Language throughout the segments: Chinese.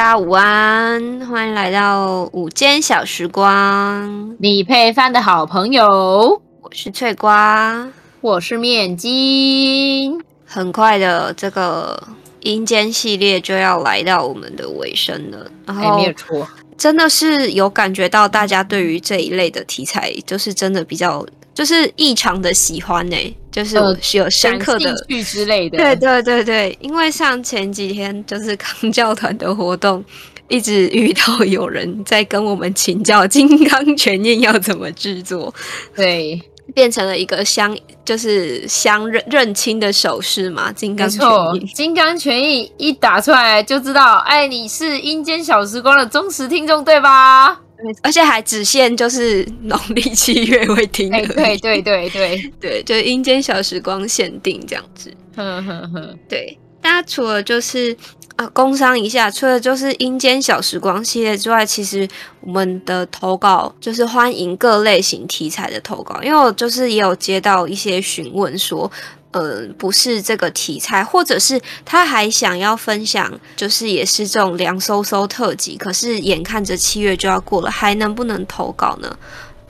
大家午安，欢迎来到午间小时光，你配饭的好朋友。我是翠瓜，我是面筋。很快的，这个阴间系列就要来到我们的尾声了。然后，没有错，真的是有感觉到大家对于这一类的题材，就是真的比较。就是异常的喜欢呢、欸，就是有深刻的兴趣之类的。对对对对，因为像前几天就是康教团的活动，一直遇到有人在跟我们请教金刚拳印要怎么制作，对，变成了一个相就是相认认亲的手势嘛。金刚拳印，金刚拳印一打出来就知道，哎，你是阴间小时光的忠实听众对吧？而且还只限就是农历七月会听，对对对对对 对，就阴间小时光限定这样子。呵呵呵，对，大家除了就是啊，工商一下，除了就是阴间小时光系列之外，其实我们的投稿就是欢迎各类型题材的投稿，因为我就是也有接到一些询问说。呃，不是这个题材，或者是他还想要分享，就是也是这种凉飕飕特辑，可是眼看着七月就要过了，还能不能投稿呢？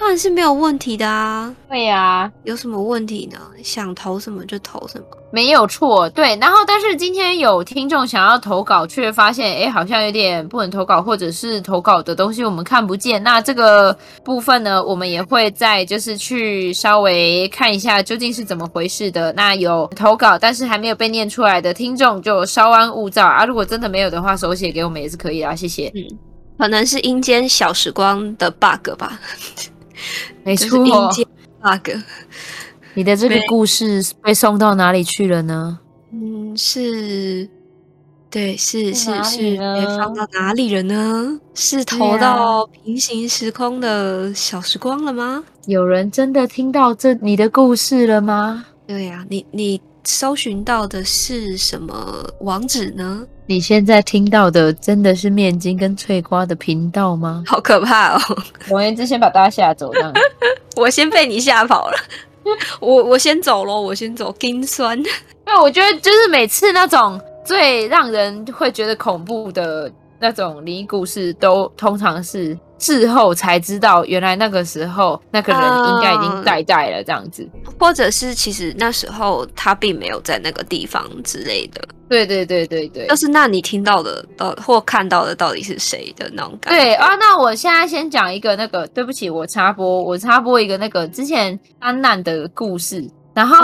当然是没有问题的啊！对呀、啊，有什么问题呢？想投什么就投什么，没有错。对，然后但是今天有听众想要投稿，却发现哎，好像有点不能投稿，或者是投稿的东西我们看不见。那这个部分呢，我们也会再就是去稍微看一下究竟是怎么回事的。那有投稿但是还没有被念出来的听众就稍安勿躁啊！如果真的没有的话，手写给我们也是可以啊，谢谢。嗯，可能是阴间小时光的 bug 吧。没错，bug。你的这个故事被送到哪里去了呢？嗯，是，对，是是是，被放到哪里了呢？是投到平行时空的小时光了吗？有人真的听到这你的故事了吗？对呀、啊，你你搜寻到的是什么网址呢？你现在听到的真的是面筋跟脆瓜的频道吗？好可怕哦！总而言之，先把大家吓走，这样。我先被你吓跑了，我我先走喽，我先走。心酸，因为我觉得就是每次那种最让人会觉得恐怖的那种灵异故事，都通常是。事后才知道，原来那个时候那个人应该已经带带了这样子，呃，或者是其实那时候他并没有在那个地方之类的。对对对对对，就是那你听到的到或看到的到底是谁的那种感觉？对啊，那我现在先讲一个那个，对不起，我插播，我插播一个那个之前安难的故事，然后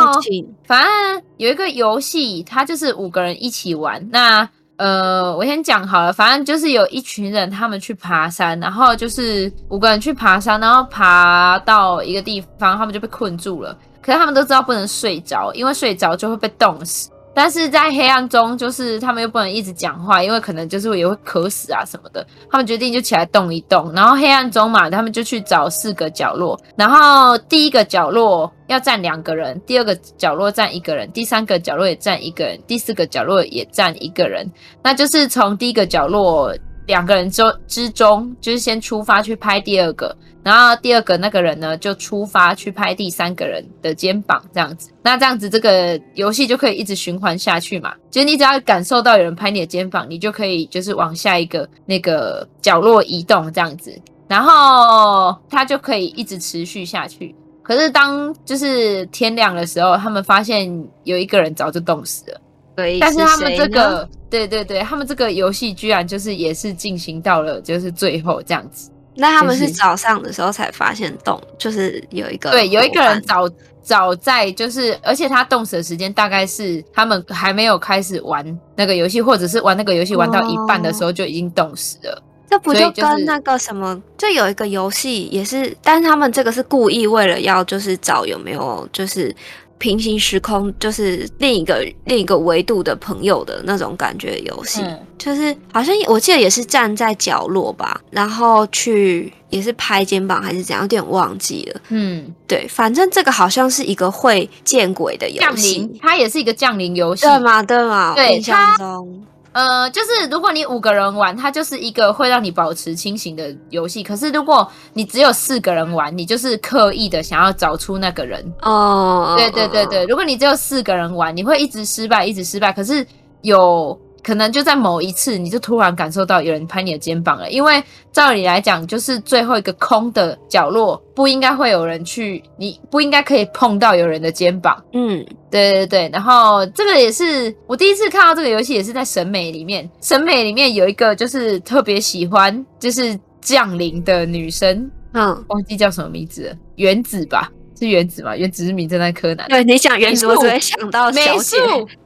反正有一个游戏，它就是五个人一起玩，那。呃，我先讲好了，反正就是有一群人，他们去爬山，然后就是五个人去爬山，然后爬到一个地方，他们就被困住了。可是他们都知道不能睡着，因为睡着就会被冻死。但是在黑暗中，就是他们又不能一直讲话，因为可能就是也会渴死啊什么的。他们决定就起来动一动，然后黑暗中嘛，他们就去找四个角落。然后第一个角落要站两个人，第二个角落站一个人，第三个角落也站一个人，第四个角落也站一个人。那就是从第一个角落。两个人之之中，就是先出发去拍第二个，然后第二个那个人呢，就出发去拍第三个人的肩膀，这样子。那这样子，这个游戏就可以一直循环下去嘛。就是你只要感受到有人拍你的肩膀，你就可以就是往下一个那个角落移动，这样子，然后它就可以一直持续下去。可是当就是天亮的时候，他们发现有一个人早就冻死了。对，但是他们这个，对对对，他们这个游戏居然就是也是进行到了就是最后这样子。那他们是早上的时候才发现冻，就是有一个对，有一个人早早在就是，而且他冻死的时间大概是他们还没有开始玩那个游戏，或者是玩那个游戏玩到一半的时候就已经冻死了。这不就跟那个什么，就有一个游戏也是，但是他们这个是故意为了要就是找有没有就是。平行时空就是另一个另一个维度的朋友的那种感觉游戏，嗯、就是好像我记得也是站在角落吧，然后去也是拍肩膀还是怎样，有点忘记了。嗯，对，反正这个好像是一个会见鬼的游戏，它也是一个降临游戏，对吗？对吗？对，印象中。呃，就是如果你五个人玩，它就是一个会让你保持清醒的游戏。可是如果你只有四个人玩，你就是刻意的想要找出那个人。哦，对对对对，如果你只有四个人玩，你会一直失败，一直失败。可是有可能就在某一次，你就突然感受到有人拍你的肩膀了。因为照理来讲，就是最后一个空的角落，不应该会有人去，你不应该可以碰到有人的肩膀。嗯，对对对。然后这个也是我第一次看到这个游戏，也是在审美里面。审美里面有一个就是特别喜欢，就是降临的女生。嗯，忘记叫什么名字了，原子吧？是原子吗？原子是名侦探柯南。对，你想原子，我只会想到美术。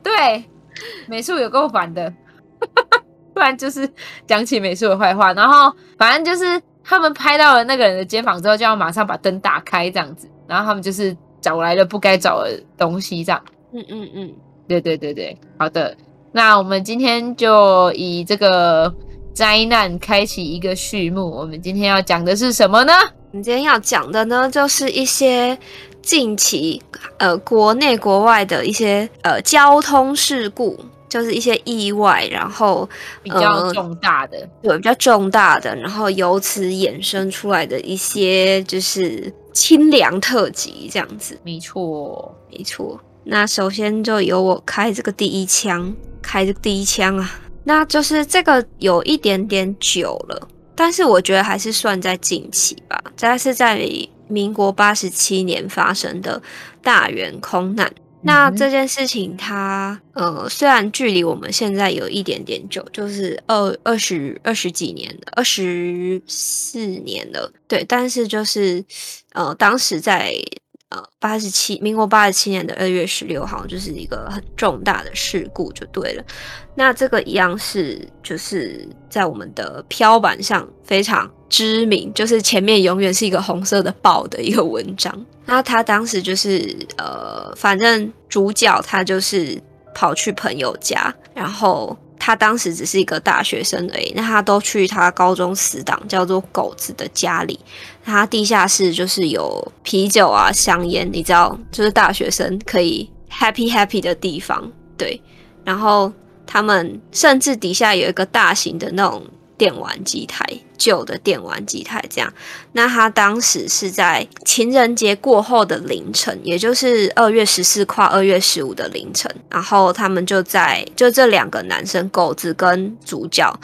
对，美术有够烦的，不然就是讲起美术的坏话。然后反正就是他们拍到了那个人的肩膀之后，就要马上把灯打开这样子。然后他们就是找来了不该找的东西，这样。嗯嗯嗯，对对对对，好的。那我们今天就以这个。灾难开启一个序幕。我们今天要讲的是什么呢？我们今天要讲的呢，就是一些近期呃国内国外的一些呃交通事故，就是一些意外，然后比较重大的，对，比较重大的，然后由此衍生出来的一些就是清凉特辑这样子。没错，没错。那首先就由我开这个第一枪，开这个第一枪啊。那就是这个有一点点久了，但是我觉得还是算在近期吧。这是在民国八十七年发生的大圆空难。那这件事情它呃虽然距离我们现在有一点点久，就是二二十二十几年了，二十四年了，对，但是就是呃当时在。呃，八十七，民国八十七年的二月十六号，就是一个很重大的事故，就对了。那这个一样是，就是在我们的飘板上非常知名，就是前面永远是一个红色的豹的一个文章。那他当时就是，呃，反正主角他就是跑去朋友家，然后。他当时只是一个大学生而已，那他都去他高中死党叫做狗子的家里，他地下室就是有啤酒啊、香烟，你知道，就是大学生可以 happy happy 的地方，对。然后他们甚至底下有一个大型的那种。电玩机台，旧的电玩机台，这样。那他当时是在情人节过后的凌晨，也就是二月十四跨二月十五的凌晨，然后他们就在就这两个男生狗子跟主角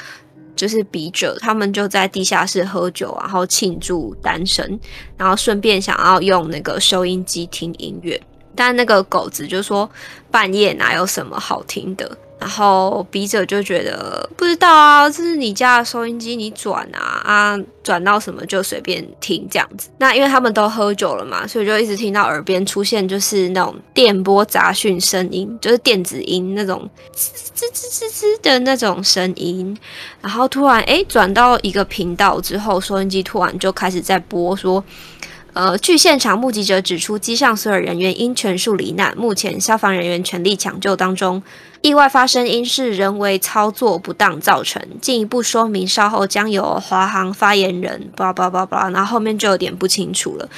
就是笔者，他们就在地下室喝酒，然后庆祝单身，然后顺便想要用那个收音机听音乐，但那个狗子就说半夜哪有什么好听的。然后笔者就觉得不知道啊，这是你家的收音机，你转啊啊，转到什么就随便听这样子。那因为他们都喝酒了嘛，所以就一直听到耳边出现就是那种电波杂讯声音，就是电子音那种吱吱吱吱吱的那种声音。然后突然哎，转到一个频道之后，收音机突然就开始在播说。呃，据现场目击者指出，机上所有人员因全数罹难，目前消防人员全力抢救当中。意外发生因是人为操作不当造成，进一步说明稍后将由华航发言人，叭叭叭叭，然后后面就有点不清楚了。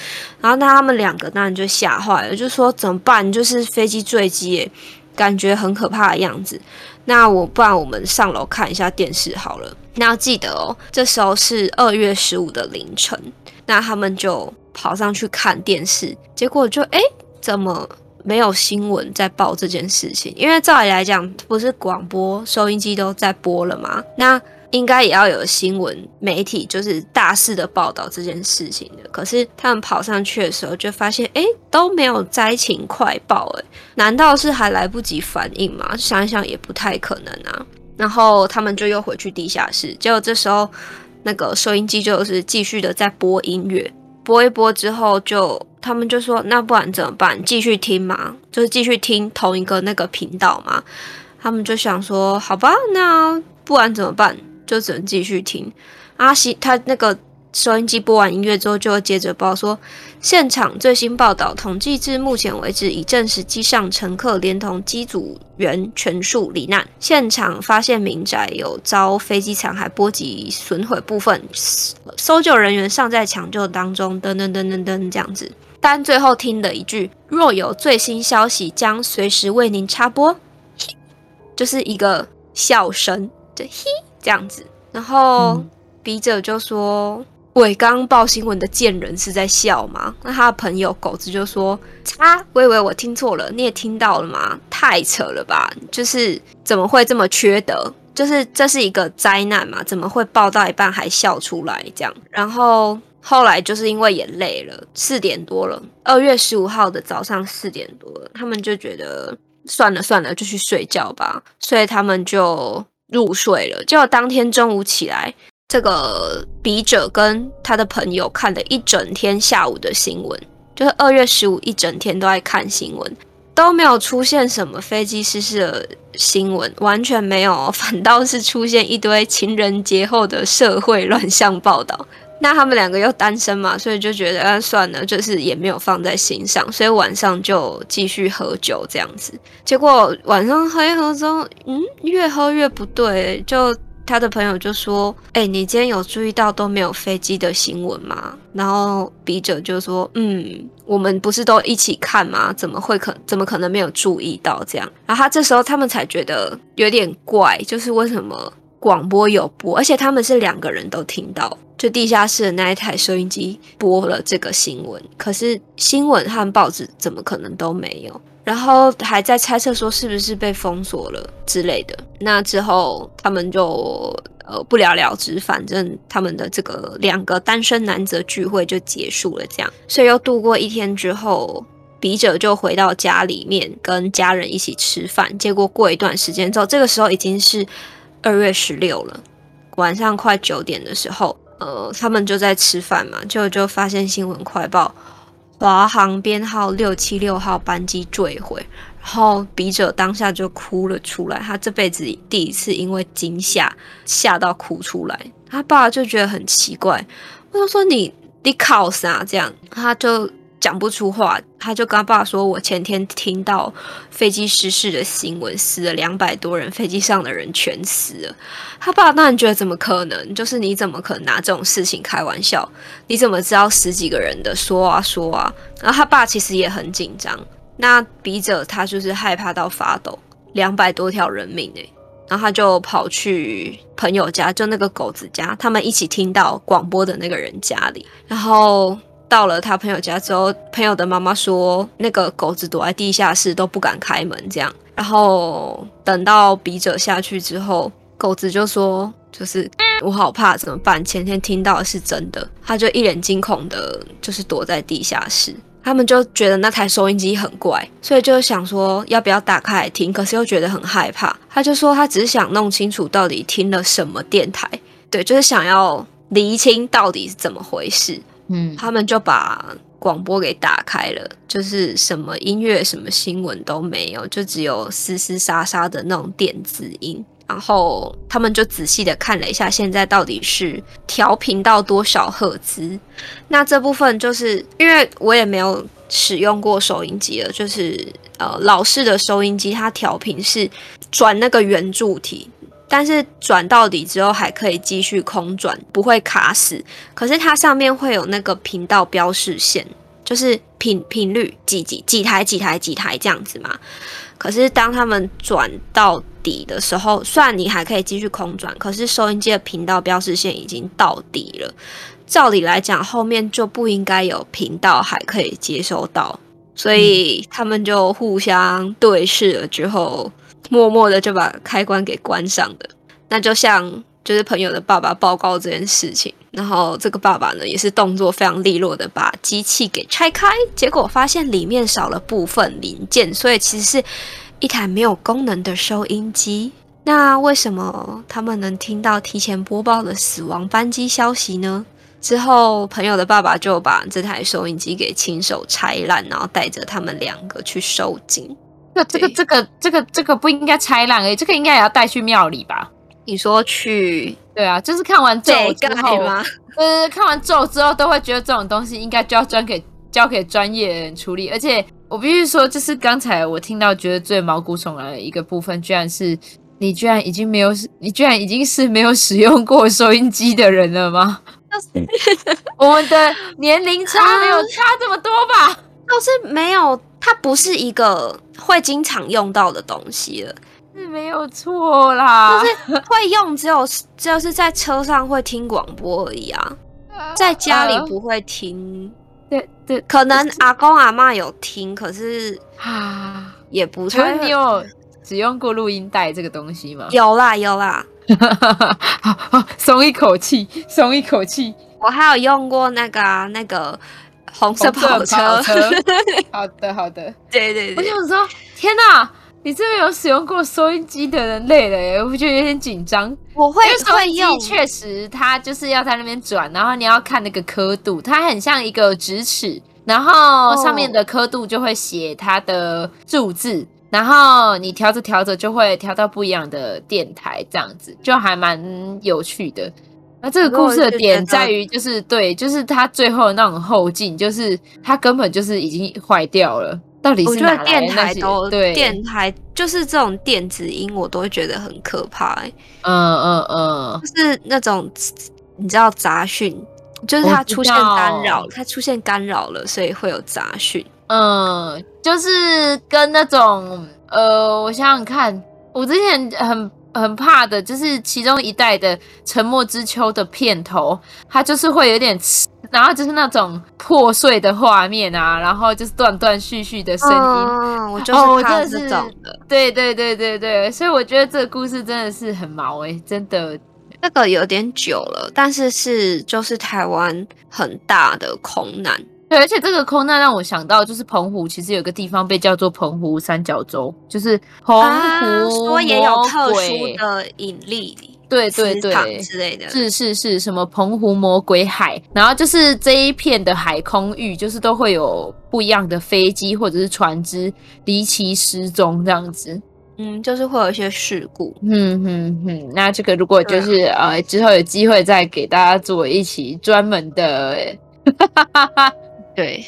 然后那他们两个当然就吓坏了，就说怎么办？就是飞机坠机，感觉很可怕的样子。那我不然我们上楼看一下电视好了。那要记得哦，这时候是二月十五的凌晨，那他们就。跑上去看电视，结果就哎，怎么没有新闻在报这件事情？因为照理来讲，不是广播收音机都在播了吗？那应该也要有新闻媒体，就是大肆的报道这件事情的。可是他们跑上去的时候，就发现哎，都没有灾情快报，哎，难道是还来不及反应吗？想一想也不太可能啊。然后他们就又回去地下室，结果这时候那个收音机就是继续的在播音乐。播一播之后就，就他们就说，那不然怎么办？继续听吗？就是继续听同一个那个频道吗？他们就想说，好吧，那不然怎么办？就只能继续听。阿西他那个。收音机播完音乐之后，就会接着报说，现场最新报道统计至目前为止，已证实机上乘客连同机组员全数罹难。现场发现民宅有遭飞机残骸波及损毁部分，搜救人员尚在抢救当中。噔噔噔噔噔，这样子。但最后听的一句：“若有最新消息，将随时为您插播。”就是一个笑声，就嘿这样子。然后笔者就说。伟，刚刚报新闻的贱人是在笑吗？那他的朋友狗子就说：“啊，喂喂，我听错了，你也听到了吗？太扯了吧！就是怎么会这么缺德？就是这是一个灾难嘛？怎么会报到一半还笑出来这样？然后后来就是因为也累了，四点多了，二月十五号的早上四点多了，他们就觉得。”算了算了，就去睡觉吧。所以他们就入睡了。结果当天中午起来，这个笔者跟他的朋友看了一整天下午的新闻，就是二月十五一整天都在看新闻，都没有出现什么飞机失事的新闻，完全没有，反倒是出现一堆情人节后的社会乱象报道。那他们两个又单身嘛，所以就觉得啊算了，就是也没有放在心上，所以晚上就继续喝酒这样子。结果晚上喝一喝之后，嗯，越喝越不对。就他的朋友就说：“哎、你今天有注意到都没有飞机的新闻吗？”然后笔者就说：“嗯，我们不是都一起看吗？怎么会可怎么可能没有注意到这样？”然后他这时候他们才觉得有点怪，就是为什么广播有播，而且他们是两个人都听到。就地下室的那一台收音机播了这个新闻，可是新闻和报纸怎么可能都没有？然后还在猜测说是不是被封锁了之类的。那之后他们就呃不了了之，反正他们的这个两个单身男子聚会就结束了。这样，所以又度过一天之后，笔者就回到家里面跟家人一起吃饭。结果过一段时间之后，这个时候已经是二月十六了，晚上快九点的时候。呃，他们就在吃饭嘛，就就发现新闻快报，华航编号六七六号班机坠毁，然后笔者当下就哭了出来，他这辈子第一次因为惊吓吓到哭出来，他爸就觉得很奇怪，我就说你你靠啥这样，他就。讲不出话，他就跟他爸说：“我前天听到飞机失事的新闻，死了两百多人，飞机上的人全死了。”他爸当然觉得怎么可能？就是你怎么可能拿这种事情开玩笑？你怎么知道十几个人的说啊说啊？然后他爸其实也很紧张。那笔者他就是害怕到发抖，两百多条人命诶，然后他就跑去朋友家，就那个狗子家，他们一起听到广播的那个人家里，然后。到了他朋友家之后，朋友的妈妈说，那个狗子躲在地下室都不敢开门，这样。然后等到笔者下去之后，狗子就说：“就是 我好怕，怎么办？前天听到是真的。”他就一脸惊恐的，就是躲在地下室。他们就觉得那台收音机很怪，所以就想说要不要打开来听，可是又觉得很害怕。他就说他只是想弄清楚到底听了什么电台，对，就是想要厘清到底是怎么回事。嗯，他们就把广播给打开了，就是什么音乐、什么新闻都没有，就只有嘶嘶沙沙的那种电子音。然后他们就仔细的看了一下，现在到底是调频到多少赫兹。那这部分就是因为我也没有使用过收音机了，就是呃老式的收音机，它调频是转那个圆柱体。但是转到底之后还可以继续空转，不会卡死。可是它上面会有那个频道标示线，就是频频率几几几台几台几台这样子嘛。可是当他们转到底的时候，虽然你还可以继续空转，可是收音机的频道标示线已经到底了。照理来讲，后面就不应该有频道还可以接收到，所以他们就互相对视了之后。默默的就把开关给关上的，那就像就是朋友的爸爸报告这件事情，然后这个爸爸呢也是动作非常利落的把机器给拆开，结果发现里面少了部分零件，所以其实是一台没有功能的收音机。那为什么他们能听到提前播报的死亡班机消息呢？之后朋友的爸爸就把这台收音机给亲手拆烂，然后带着他们两个去收惊。这个这个这个这个不应该拆烂诶，这个应该也要带去庙里吧？你说去？对啊，就是看完咒之后吗？呃，看完咒之后都会觉得这种东西应该就要专给交给专业人处理。而且我必须说，就是刚才我听到觉得最毛骨悚然的一个部分，居然是你居然已经没有，你居然已经是没有使用过收音机的人了吗？我们的年龄差没有差这么多吧？倒是没有。它不是一个会经常用到的东西了，是没有错啦。就是会用，只有就是在车上会听广播而已啊。在家里不会听。对对，可能阿公阿妈有听，可是啊，也不太。你有使用过录音带这个东西吗？有啦有啦，好好松一口气，松一口气。我还有用过那个、啊、那个红色跑车。跑车 好的好的，对对对。我想说，天哪！你这边有使用过收音机的人类了耶，我觉得有点紧张。我会收音机，确实它就是要在那边转，然后你要看那个刻度，它很像一个直尺，然后上面的刻度就会写它的数字，然后你调着调着就会调到不一样的电台，这样子就还蛮有趣的。那这个故事的点在于，就是对，就是他最后的那种后劲，就是他根本就是已经坏掉了。到底是哪来的？我觉得电台都对，电台就是这种电子音，我都会觉得很可怕、欸。嗯嗯嗯，就是那种你知道杂讯，就是它出现干扰，它出现干扰了，所以会有杂讯。嗯，就是跟那种呃，我想想看，我之前很。很怕的，就是其中一代的《沉默之秋》的片头，它就是会有点，然后就是那种破碎的画面啊，然后就是断断续续的声音。嗯，我就是怕这种的。哦，对对对对对，所以我觉得这个故事真的是很毛哎，真的。这个有点久了，但是是就是台湾很大的空难。对，而且这个空难让我想到，就是澎湖其实有个地方被叫做澎湖三角洲，就是澎湖说也有特殊的引力，对对对之类的，是是是什么澎湖魔鬼海，然后就是这一片的海空域，就是都会有不一样的飞机或者是船只离奇失踪这样子，嗯，就是会有一些事故，嗯嗯嗯，那这个如果就是呃之后有机会再给大家做一期专门的，哈哈哈哈。对，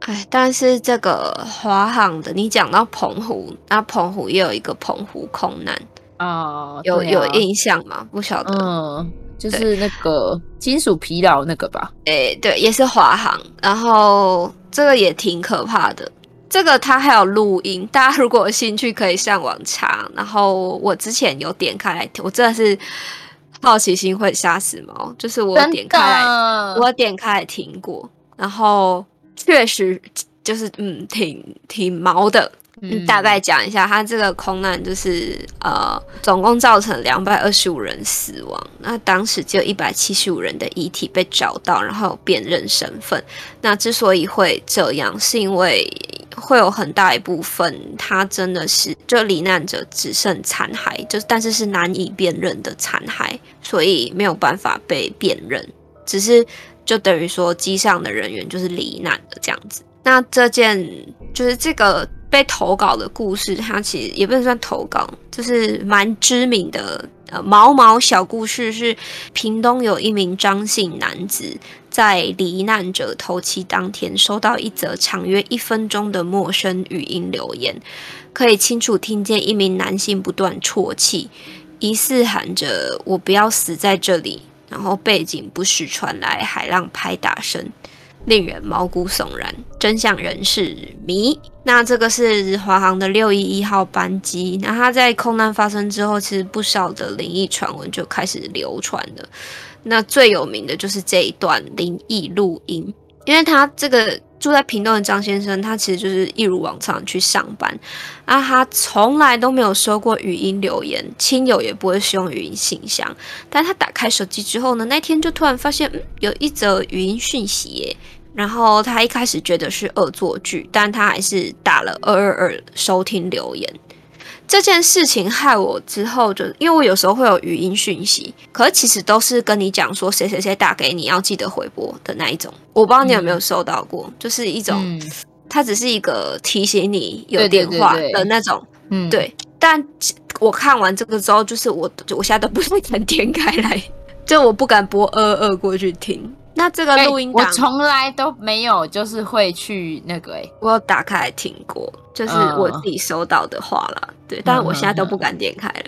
哎，但是这个华航的，你讲到澎湖，那澎湖也有一个澎湖空难啊，有有印象吗？不晓得，嗯，就是那个金属疲劳那个吧？哎，对，也是华航，然后这个也挺可怕的，这个它还有录音，大家如果有兴趣可以上网查。然后我之前有点开来听，我真的是好奇心会杀死猫，就是我点开来，我点开来听过，然后。确实就是嗯，挺挺毛的。嗯，大概讲一下，它这个空难就是呃，总共造成两百二十五人死亡。那当时只有一百七十五人的遗体被找到，然后有辨认身份。那之所以会这样，是因为会有很大一部分，它真的是就罹难者只剩残骸，就是但是是难以辨认的残骸，所以没有办法被辨认，只是。就等于说，机上的人员就是罹难的这样子。那这件就是这个被投稿的故事，它其实也不能算投稿，就是蛮知名的呃毛毛小故事。是屏东有一名张姓男子，在罹难者头七当天，收到一则长约一分钟的陌生语音留言，可以清楚听见一名男性不断啜泣，疑似喊着“我不要死在这里”。然后背景不时传来海浪拍打声，令人毛骨悚然。真相仍是谜。那这个是华航的六一一号班机。那它在空难发生之后，其实不少的灵异传闻就开始流传了。那最有名的就是这一段灵异录音，因为它这个。住在屏东的张先生，他其实就是一如往常去上班，啊，他从来都没有收过语音留言，亲友也不会使用语音信箱。但他打开手机之后呢，那天就突然发现，嗯，有一则语音讯息耶。然后他一开始觉得是恶作剧，但他还是打了二二二收听留言。这件事情害我之后就，因为我有时候会有语音讯息，可是其实都是跟你讲说谁谁谁打给你，要记得回拨的那一种。我不知道你有没有收到过，嗯、就是一种、嗯，它只是一个提醒你有电话的那种。嗯，对。但我看完这个之后，就是我我现在都不会敢点开来，就我不敢播二二过去听。那这个录音我从来都没有，就是会去那个诶、欸，我有打开来听过，就是我自己收到的话啦。嗯、对，但是我现在都不敢点开了。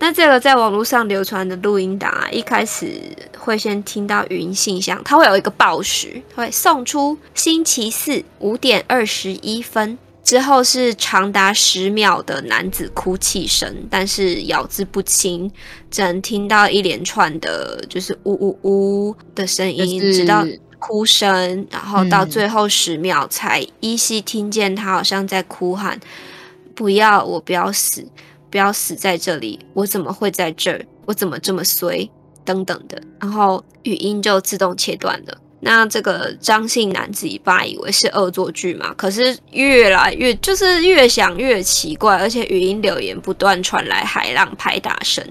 那、嗯、这个在网络上流传的录音档啊，一开始会先听到语音信箱，它会有一个报时，会送出星期四五点二十一分。之后是长达十秒的男子哭泣声，但是咬字不清，只能听到一连串的，就是呜呜呜的声音，就是、直到哭声，然后到最后十秒才依稀听见他好像在哭喊：“嗯、不要，我不要死，不要死在这里，我怎么会在这儿？我怎么这么衰？”等等的，然后语音就自动切断了。那这个张姓男子一爸以为是恶作剧嘛，可是越来越就是越想越奇怪，而且语音留言不断传来海浪拍打声。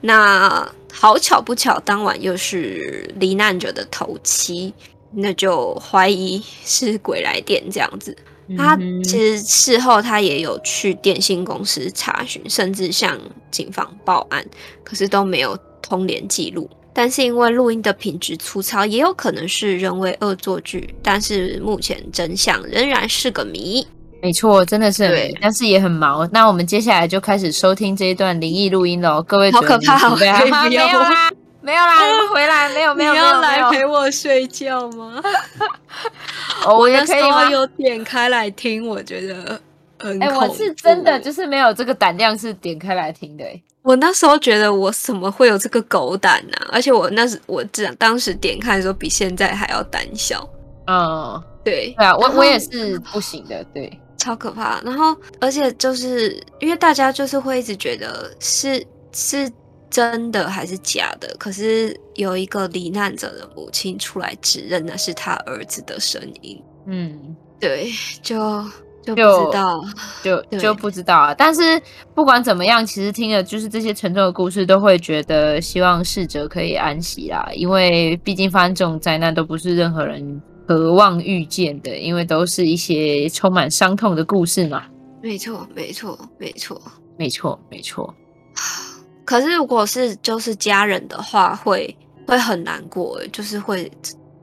那好巧不巧，当晚又是罹难者的头七，那就怀疑是鬼来电这样子。他其实事后他也有去电信公司查询，甚至向警方报案，可是都没有通联记录。但是因为录音的品质粗糙，也有可能是人为恶作剧。但是目前真相仍然是个谜。没错，真的是但是也很忙。那我们接下来就开始收听这一段灵异录音喽，各位。好可怕！好可怕！没有啦，没有啦，回来没有没有没有。你要来陪我睡觉吗？我也可以吗？有点开来听，我觉得。哎、欸，我是真的就是没有这个胆量，是点开来听的、欸。我那时候觉得我怎么会有这个狗胆呢、啊？而且我那时我这当时点开的时候，比现在还要胆小。嗯，对，对啊，我我也是不行的，对，超可怕。然后，而且就是因为大家就是会一直觉得是是真的还是假的，可是有一个罹难者的母亲出来指认那是他儿子的声音。嗯，对，就。就不知道，就就，就不知道啊！但是不管怎么样，其实听了就是这些沉重的故事，都会觉得希望逝者可以安息啦。因为毕竟发生这种灾难都不是任何人渴望遇见的，因为都是一些充满伤痛的故事嘛。没错，没错，没错，没错，没错。可是如果是就是家人的话，会会很难过，就是会，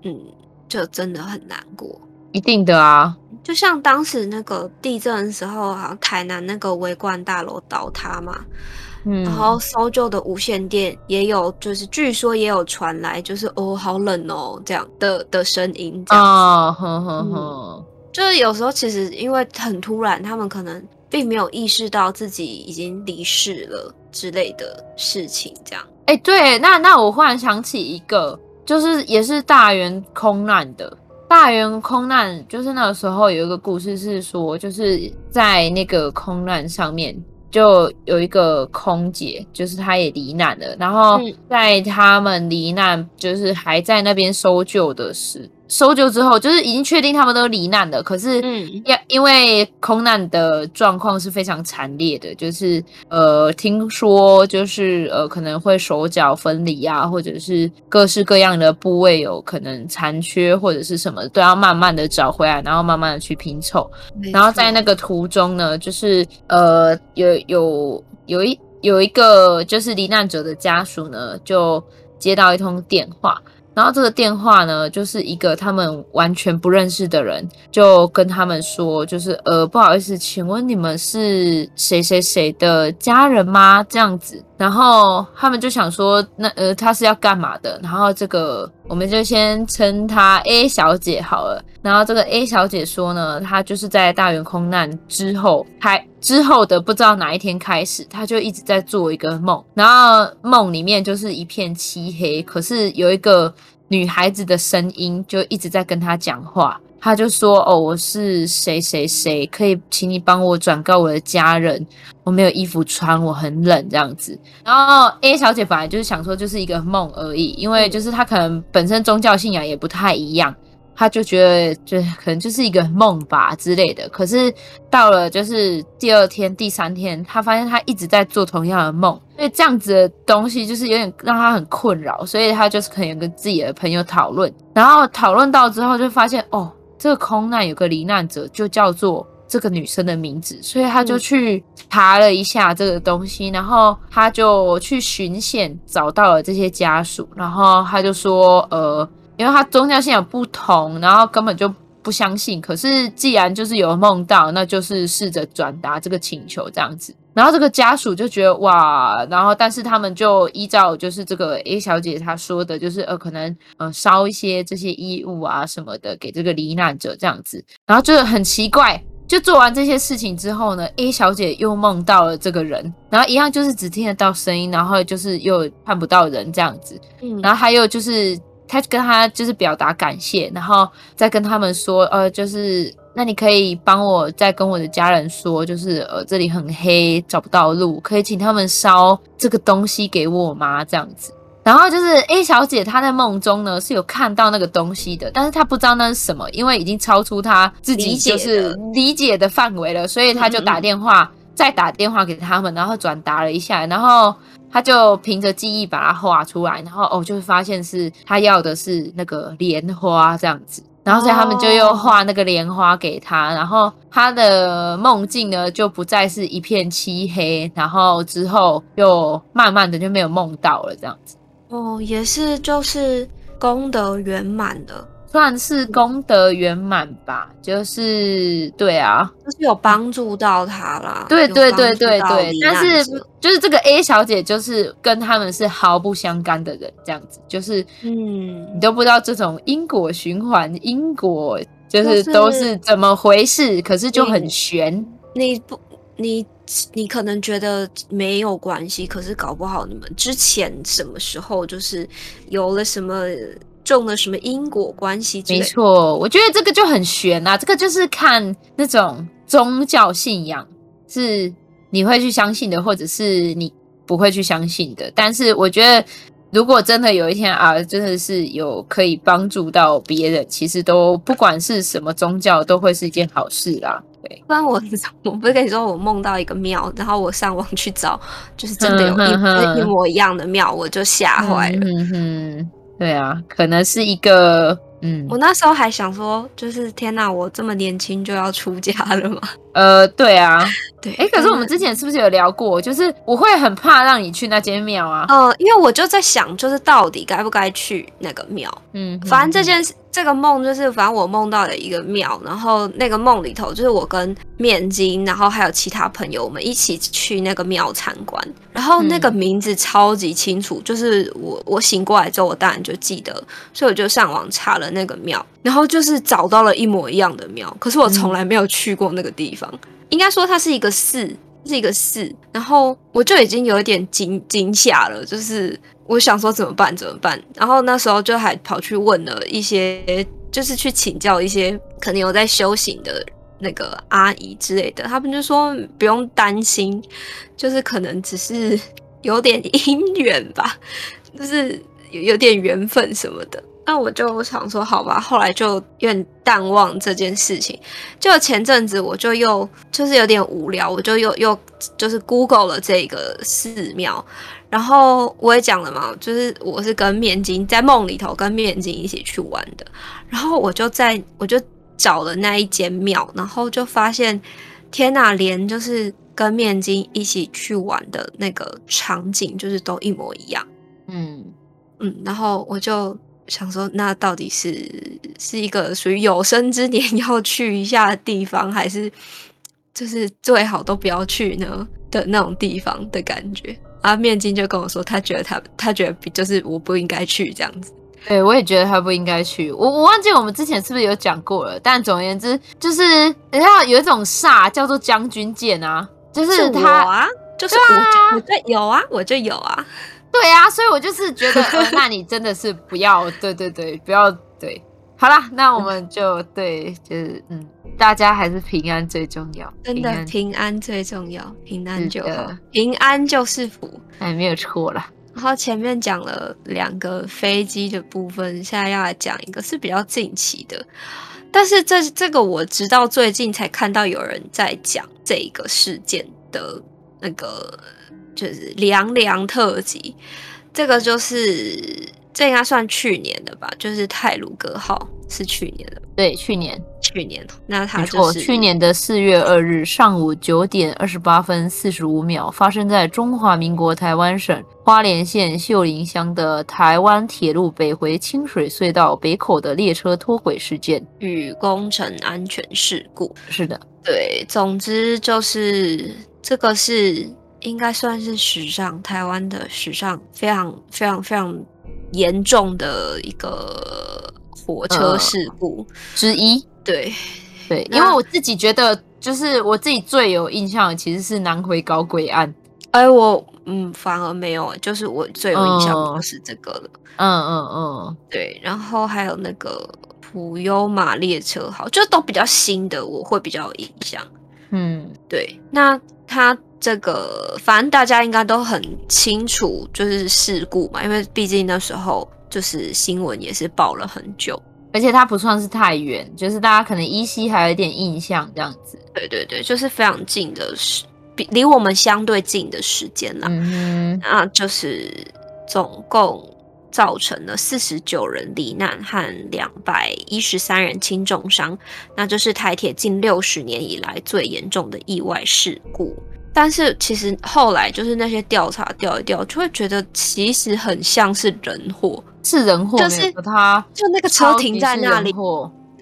嗯，就真的很难过。一定的啊。就像当时那个地震的时候，好像台南那个维冠大楼倒塌嘛，嗯，然后搜救的无线电也有，就是据说也有传来，就是哦，好冷哦这样的的声音，这样哦，呵呵呵，嗯，就是有时候其实因为很突然，他们可能并没有意识到自己已经离世了之类的事情，这样。哎，对，那那我忽然想起一个，就是也是大员空难的。大员空难就是那个时候有一个故事是说，就是在那个空难上面就有一个空姐，就是她也罹难了。然后在他们罹难，就是还在那边搜救的时。搜救之后，就是已经确定他们都罹难了。可是，嗯因因为空难的状况是非常惨烈的，就是呃，听说就是呃，可能会手脚分离啊，或者是各式各样的部位有可能残缺或者是什么，都要慢慢的找回来，然后慢慢的去拼凑。然后在那个途中呢，就是呃，有有有一有一个就是罹难者的家属呢，就接到一通电话。然后这个电话呢，就是一个他们完全不认识的人，就跟他们说，就是呃，不好意思，请问你们是谁谁谁的家人吗？这样子。然后他们就想说，那呃，他是要干嘛的？然后这个我们就先称她 A 小姐好了。然后这个 A 小姐说呢，她就是在大员空难之后开之后的不知道哪一天开始，他就一直在做一个梦。然后梦里面就是一片漆黑，可是有一个女孩子的声音就一直在跟他讲话。他就说：“哦，我是谁谁谁，可以请你帮我转告我的家人，我没有衣服穿，我很冷这样子。”然后 A 小姐本来就是想说就是一个梦而已，因为就是她可能本身宗教信仰也不太一样，她就觉得就可能就是一个梦吧之类的。可是到了就是第二天、第三天，他发现他一直在做同样的梦，所以这样子的东西就是有点让他很困扰，所以他就是可能跟自己的朋友讨论，然后讨论到之后就发现哦。这个空难有个罹难者，就叫做这个女生的名字，所以他就去查了一下这个东西，然后他就去寻线找到了这些家属，然后他就说，呃，因为他宗教信仰不同，然后根本就不相信，可是既然就是有梦到，那就是试着转达这个请求这样子。然后这个家属就觉得哇，然后但是他们就依照就是这个 A 小姐她说的，就是呃可能呃烧一些这些衣物啊什么的给这个罹难者这样子，然后就很奇怪，就做完这些事情之后呢，A 小姐又梦到了这个人，然后一样就是只听得到声音，然后就是又看不到人这样子。嗯，然后还有就是他跟他就是表达感谢，然后再跟他们说，呃，就是那你可以帮我再跟我的家人说，就是呃这里很黑，找不到路，可以请他们烧这个东西给我吗？这样子。然后就是 A 小姐，她在梦中呢是有看到那个东西的，但是她不知道那是什么，因为已经超出她自己就是理解的范围了，所以她就打电话，再打电话给他们，然后转达了一下，然后他就凭着记忆把它画出来，然后哦，就发现是他要的是那个莲花这样子，然后所以他们就又画那个莲花给他，然后他的梦境呢就不再是一片漆黑，然后之后又慢慢的就没有梦到了这样子。哦，也是，就是功德圆满的，算是功德圆满吧。就是对啊，就是有帮助到他啦。对对对对对，但是就是这个 A 小姐，就是跟他们是毫不相干的人，这样子，就是嗯，你都不知道这种因果循环，因果就是都是怎么回事，就是、可是就很玄。你不，你。你可能觉得没有关系，可是搞不好你们之前什么时候就是有了什么种了什么因果关系？没错，我觉得这个就很玄啊，这个就是看那种宗教信仰是你会去相信的，或者是你不会去相信的。但是我觉得，如果真的有一天啊，真的是有可以帮助到别人，其实都不管是什么宗教，都会是一件好事啦。不然我我不是跟你说我梦到一个庙，然后我上网去找，就是真的有一一模一样的庙，我就吓坏了。嗯哼，对啊，可能是一个。嗯，我那时候还想说，就是天哪，我这么年轻就要出家了吗？呃，对啊，对，哎、欸，可是我们之前是不是有聊过？就是我会很怕让你去那间庙啊。呃，因为我就在想，就是到底该不该去那个庙？嗯，反正这件事。这个梦就是，反正我梦到了一个庙，然后那个梦里头就是我跟面筋，然后还有其他朋友，我们一起去那个庙参观。然后那个名字超级清楚，就是我我醒过来之后，我当然就记得，所以我就上网查了那个庙，然后就是找到了一模一样的庙。可是我从来没有去过那个地方，应该说它是一个寺，是一个事。然后我就已经有一点惊惊吓了，就是。我想说怎么办？怎么办？然后那时候就还跑去问了一些，就是去请教一些可能有在修行的那个阿姨之类的。他们就说不用担心，就是可能只是有点姻缘吧，就是有有点缘分什么的。那我就想说好吧，后来就有点淡忘这件事情。就前阵子我就又就是有点无聊，我就又又就是 Google 了这个寺庙。然后我也讲了嘛，就是我是跟面筋在梦里头跟面筋一起去玩的，然后我就在我就找了那一间庙，然后就发现天呐，连就是跟面筋一起去玩的那个场景，就是都一模一样。嗯嗯，然后我就想说，那到底是是一个属于有生之年 要去一下的地方，还是就是最好都不要去呢的那种地方的感觉？啊，面筋就跟我说，他觉得他他觉得比就是我不应该去这样子。对，我也觉得他不应该去。我我忘记我们之前是不是有讲过了？但总而言之，就是你看有一种煞叫做将军剑啊，就是他就是我就有啊，我就有啊。对啊，所以我就是觉得，呃、那你真的是不要，对对对，不要对。好啦，那我们就对，就是嗯。大家还是平安最重要，真的平安，最重要，平安就好，平安就是福，哎，没有错啦。然后前面讲了两个飞机的部分，现在要来讲一个是比较近期的，但是这这个我直到最近才看到有人在讲这个事件的那个就是凉凉特辑，这个就是这应该算去年的吧，就是泰鲁格号是去年的，对，去年。去年，那他就是去年的四月二日上午九点二十八分四十五秒，发生在中华民国台湾省花莲县秀林乡的台湾铁路北回清水隧道北口的列车脱轨事件。与工程安全事故。是的，对，总之就是这个是应该算是史上台湾的史上非常非常非常严重的一个火车事故、呃、之一。对，对，因为我自己觉得，就是我自己最有印象的其实是南回高轨案。哎，我嗯，反而没有，就是我最有印象的是这个了。嗯嗯嗯，对，然后还有那个普悠玛列车好，就都比较新的，我会比较有印象。嗯，对，那他这个，反正大家应该都很清楚，就是事故嘛，因为毕竟那时候就是新闻也是报了很久，而且它不算是太远，就是大家可能依稀还有一点印象这样子。对对对，就是非常近的时，比离我们相对近的时间啦。嗯哼，那就是总共。造成了四十九人罹难和两百一十三人轻重伤，那就是台铁近六十年以来最严重的意外事故。但是其实后来就是那些调查调一调，就会觉得其实很像是人祸，是人祸，就是他就那个车停在那里，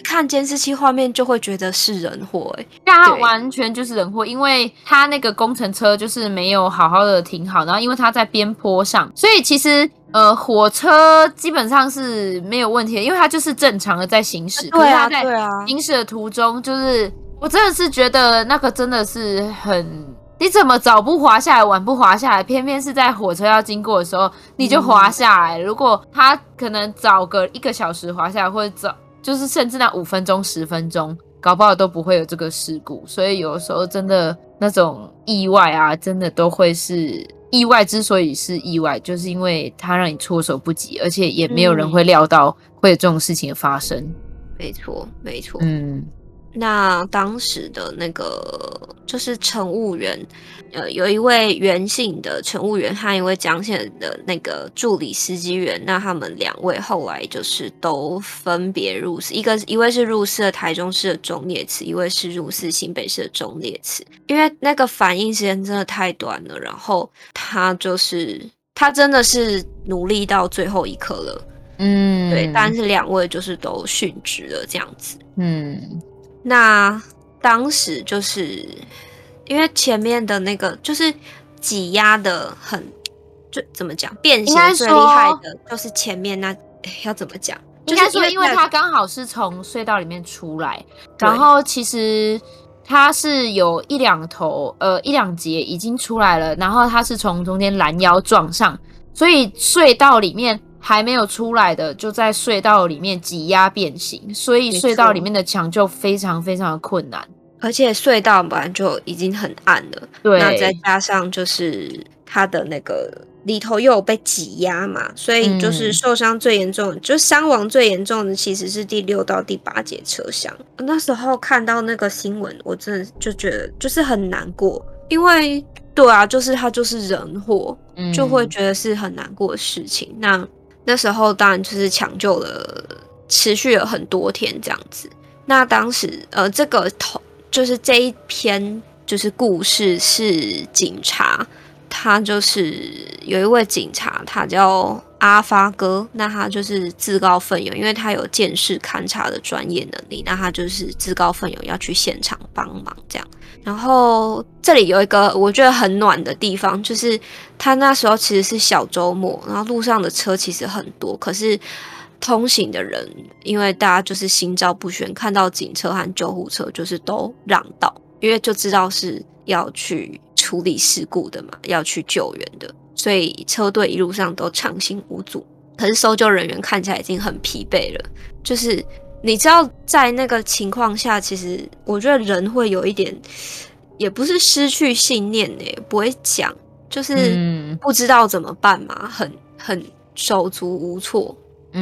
看监视器画面就会觉得是人祸，哎，他完全就是人祸，因为他那个工程车就是没有好好的停好，然后因为他在边坡上，所以其实。呃，火车基本上是没有问题的，因为它就是正常的在行驶。对啊，对啊。行驶的途中，就是我真的是觉得那个真的是很，你怎么早不滑下来，晚不滑下来，偏偏是在火车要经过的时候你就滑下来。嗯、如果他可能早个一个小时滑下来，或者早就是甚至那五分钟、十分钟，搞不好都不会有这个事故。所以有的时候真的那种意外啊，真的都会是。意外之所以是意外，就是因为它让你措手不及，而且也没有人会料到会有这种事情的发生。嗯、没错，没错。嗯。那当时的那个就是乘务员，呃，有一位袁姓的乘务员和一位江姓的那个助理司机员，那他们两位后来就是都分别入司，一个一位是入司的台中市的中烈次，一位是入司新北市的中烈次，因为那个反应时间真的太短了，然后他就是他真的是努力到最后一刻了，嗯，对，但是两位就是都殉职了这样子，嗯。那当时就是因为前面的那个就是挤压的很，就怎么讲，变形最厉害的就是前面那，要怎么讲？应该说，因为他刚好是从隧道里面出来，然后其实他是有一两头，呃，一两节已经出来了，然后他是从中间拦腰撞上，所以隧道里面。还没有出来的，就在隧道里面挤压变形，所以隧道里面的墙就非常非常的困难。而且隧道本来就已经很暗了，对，那再加上就是它的那个里头又有被挤压嘛，所以就是受伤最严重，嗯、就伤亡最严重的其实是第六到第八节车厢。那时候看到那个新闻，我真的就觉得就是很难过，因为对啊，就是它就是人祸，嗯、就会觉得是很难过的事情。那那时候当然就是抢救了，持续了很多天这样子。那当时呃，这个头就是这一篇就是故事是警察，他就是有一位警察，他叫阿发哥，那他就是自告奋勇，因为他有鉴识勘察的专业能力，那他就是自告奋勇要去现场帮忙这样。然后这里有一个我觉得很暖的地方，就是他那时候其实是小周末，然后路上的车其实很多，可是通行的人因为大家就是心照不宣，看到警车和救护车就是都让道，因为就知道是要去处理事故的嘛，要去救援的，所以车队一路上都畅行无阻。可是搜救人员看起来已经很疲惫了，就是。你知道，在那个情况下，其实我觉得人会有一点，也不是失去信念诶，不会讲，就是不知道怎么办嘛，很很手足无措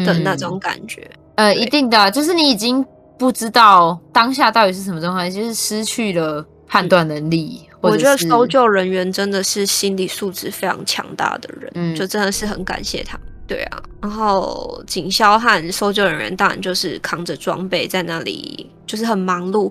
的那种感觉。嗯、呃，一定的，就是你已经不知道当下到底是什么状况，就是失去了判断能力。嗯、我觉得搜救人员真的是心理素质非常强大的人，嗯，就真的是很感谢他。对啊，然后警消和搜救人员当然就是扛着装备在那里，就是很忙碌，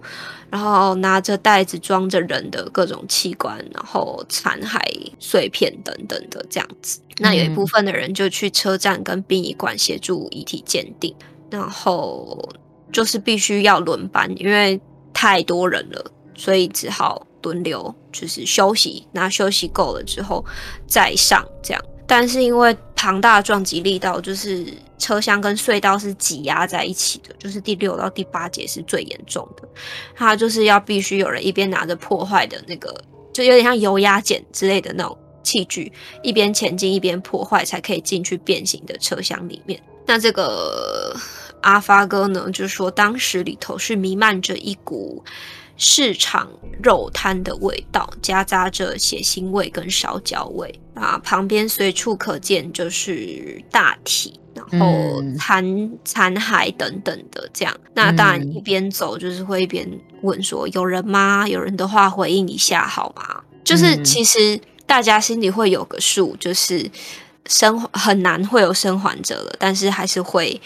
然后拿着袋子装着人的各种器官，然后残骸碎片等等的这样子。那有一部分的人就去车站跟殡仪馆协助遗体鉴定，然后就是必须要轮班，因为太多人了，所以只好轮流，就是休息，那休息够了之后再上这样。但是因为庞大的撞击力道，就是车厢跟隧道是挤压在一起的，就是第六到第八节是最严重的。它就是要必须有人一边拿着破坏的那个，就有点像油压剪之类的那种器具，一边前进一边破坏，才可以进去变形的车厢里面。那这个阿发哥呢，就是说当时里头是弥漫着一股。市场肉摊的味道，夹杂着血腥味跟烧焦味啊！旁边随处可见就是大体，然后残残骸等等的这样。那当然一边走就是会一边问说：“有人吗？有人的话回应一下好吗？”就是其实大家心里会有个数，就是生很难会有生还者了，但是还是会。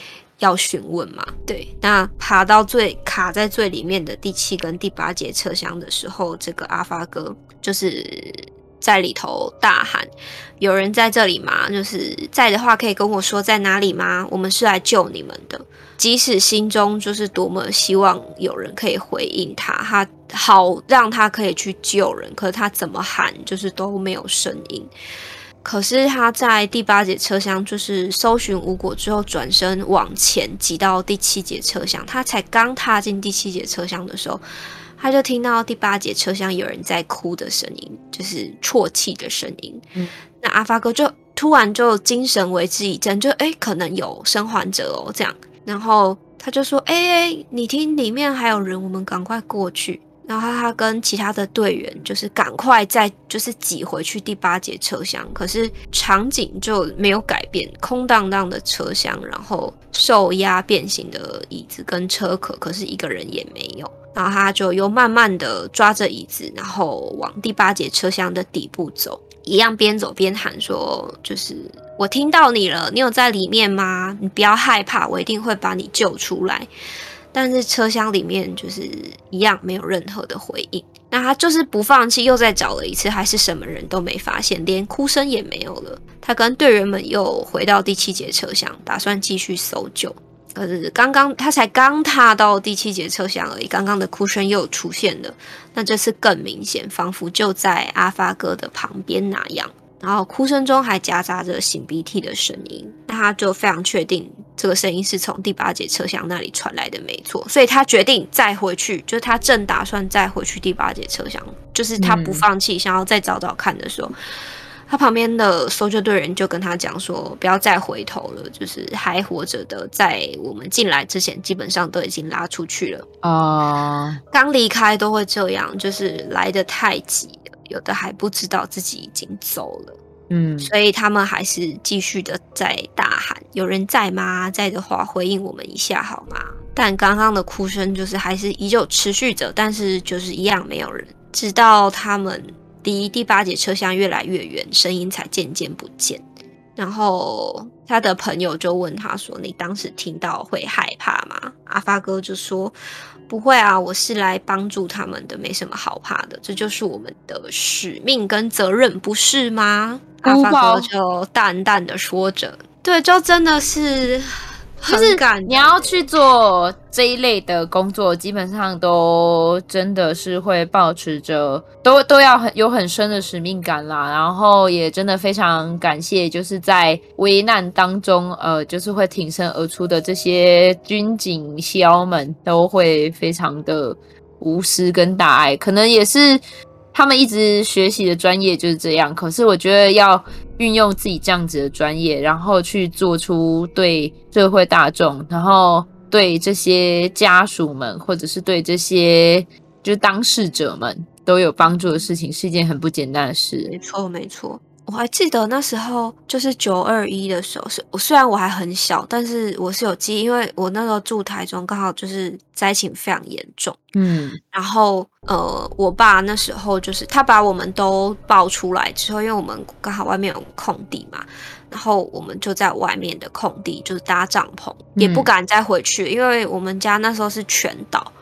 要询问嘛？对，那爬到最卡在最里面的第七跟第八节车厢的时候，这个阿发哥就是在里头大喊：“有人在这里吗？就是在的话，可以跟我说在哪里吗？我们是来救你们的。”即使心中就是多么希望有人可以回应他，他好让他可以去救人，可是他怎么喊就是都没有声音。可是他在第八节车厢就是搜寻无果之后，转身往前挤到第七节车厢。他才刚踏进第七节车厢的时候，他就听到第八节车厢有人在哭的声音，就是啜泣的声音。嗯，那阿发哥就突然就精神为之一振，就哎、可能有生还者哦，这样。然后他就说：“哎、欸、哎，你听，里面还有人，我们赶快过去。”然后他跟其他的队员就是赶快再就是挤回去第八节车厢，可是场景就没有改变，空荡荡的车厢，然后受压变形的椅子跟车壳，可是一个人也没有。然后他就又慢慢的抓着椅子，然后往第八节车厢的底部走，一样边走边喊说：“就是我听到你了，你有在里面吗？你不要害怕，我一定会把你救出来。”但是车厢里面就是一样没有任何的回应，那他就是不放弃，又再找了一次，还是什么人都没发现，连哭声也没有了。他跟队员们又回到第七节车厢，打算继续搜救。可是刚刚他才刚踏到第七节车厢而已，刚刚的哭声又出现了，那这次更明显，仿佛就在阿发哥的旁边那样。然后哭声中还夹杂着擤鼻涕的声音，那他就非常确定这个声音是从第八节车厢那里传来的，没错。所以他决定再回去，就是他正打算再回去第八节车厢，就是他不放弃，想要再找找看的时候，嗯、他旁边的搜救队员就跟他讲说：“不要再回头了，就是还活着的，在我们进来之前，基本上都已经拉出去了。啊，刚离开都会这样，就是来的太急。”有的还不知道自己已经走了，嗯，所以他们还是继续的在大喊：“有人在吗？在的话，回应我们一下好吗？”但刚刚的哭声就是还是依旧持续着，但是就是一样没有人。直到他们离第八节车厢越来越远，声音才渐渐不见。然后他的朋友就问他说：“你当时听到会害怕吗？”阿发哥就说：“不会啊，我是来帮助他们的，没什么好怕的，这就是我们的使命跟责任，不是吗？”阿发哥就淡淡的说着：“对，就真的是。”就是你要去做这一类的工作，基本上都真的是会抱持着都都要很有很深的使命感啦。然后也真的非常感谢，就是在危难当中，呃，就是会挺身而出的这些军警消们，都会非常的无私跟大爱。可能也是他们一直学习的专业就是这样。可是我觉得要。运用自己这样子的专业，然后去做出对社会大众，然后对这些家属们，或者是对这些就当事者们都有帮助的事情，是一件很不简单的事。没错，没错。我还记得那时候就是九二一的时候，是我虽然我还很小，但是我是有记忆，因为我那时候住台中，刚好就是灾情非常严重。嗯，然后呃，我爸那时候就是他把我们都抱出来之后，因为我们刚好外面有空地嘛，然后我们就在外面的空地就是搭帐篷，也不敢再回去，因为我们家那时候是全岛。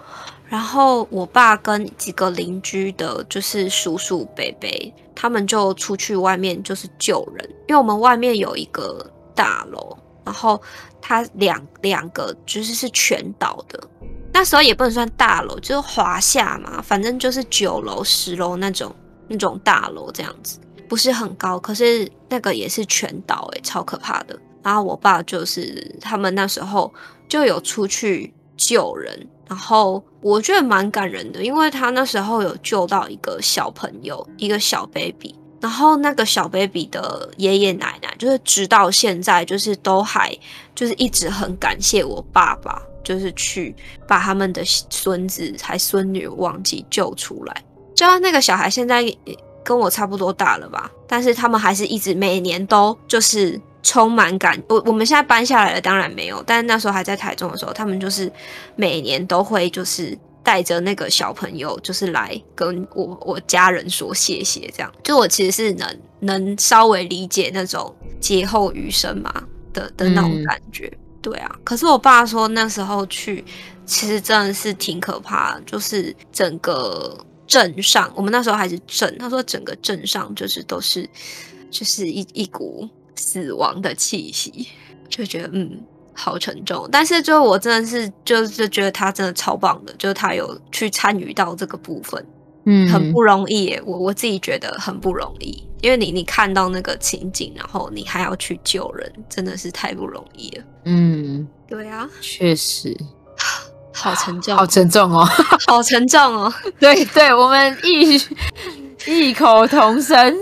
然后我爸跟几个邻居的，就是叔叔伯伯，他们就出去外面就是救人，因为我们外面有一个大楼，然后它两两个就是是全倒的，那时候也不能算大楼，就是华夏嘛，反正就是九楼十楼那种那种大楼这样子。不是很高，可是那个也是全倒，诶，超可怕的。然后我爸就是他们那时候就有出去救人，然后我觉得蛮感人的，因为他那时候有救到一个小朋友，一个小 baby，然后那个小 baby 的爷爷奶奶就是直到现在就是都还就是一直很感谢我爸爸，就是去把他们的孙子还孙女忘记救出来，就像那个小孩现在跟我差不多大了吧，但是他们还是一直每年都就是。充满感，我我们现在搬下来了，当然没有。但是那时候还在台中的时候，他们就是每年都会就是带着那个小朋友，就是来跟我我家人说谢谢，这样。就我其实是能能稍微理解那种劫后余生嘛的的那种感觉，嗯、对啊。可是我爸说那时候去，其实真的是挺可怕的，就是整个镇上，我们那时候还是镇，他说整个镇上就是都是就是一一股。死亡的气息，就觉得嗯，好沉重。但是就我真的是就是觉得他真的超棒的，就是他有去参与到这个部分，嗯，很不容易耶。我我自己觉得很不容易，因为你你看到那个情景，然后你还要去救人，真的是太不容易了。嗯，对啊，确实，好沉重，好沉重哦，好沉重哦。对对，我们异异口同声。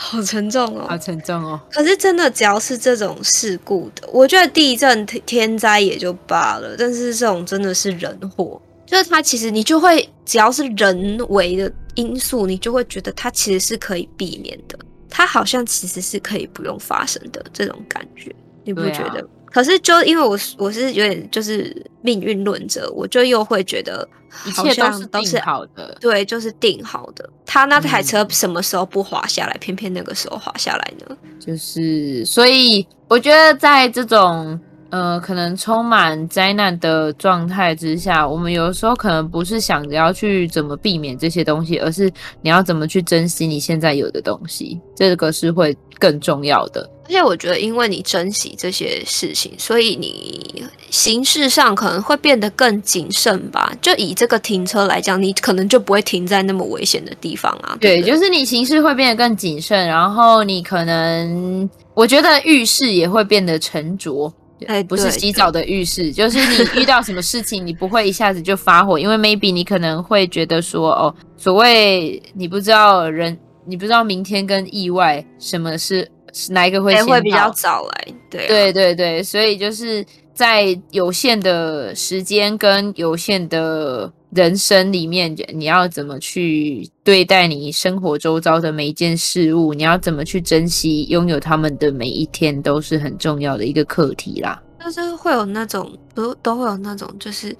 好沉重哦，好沉重哦。可是真的，只要是这种事故的，我觉得地震天灾也就罢了，但是这种真的是人祸，就是它其实你就会，只要是人为的因素，你就会觉得它其实是可以避免的，它好像其实是可以不用发生的这种感觉，你不觉得？可是，就因为我我是有点就是命运论者，我就又会觉得一切都是定好的，对，就是定好的。他那台车什么时候不滑下来，嗯、偏偏那个时候滑下来呢？就是，所以我觉得在这种呃可能充满灾难的状态之下，我们有的时候可能不是想着要去怎么避免这些东西，而是你要怎么去珍惜你现在有的东西，这个是会更重要的。而且我觉得，因为你珍惜这些事情，所以你形式上可能会变得更谨慎吧。就以这个停车来讲，你可能就不会停在那么危险的地方啊。对，对，就是你形式会变得更谨慎，然后你可能，我觉得遇事也会变得沉着。哎，不是洗澡的浴室，就是你 遇到什么事情，你不会一下子就发火，因为 maybe 你可能会觉得说，哦，所谓你不知道人，你不知道明天跟意外什么是。哪一个会先会比较早来？对、啊、对对对，所以就是在有限的时间跟有限的人生里面，你要怎么去对待你生活周遭的每一件事物？你要怎么去珍惜拥有他们的每一天，都是很重要的一个课题啦。就是会有那种都都会有那种，就是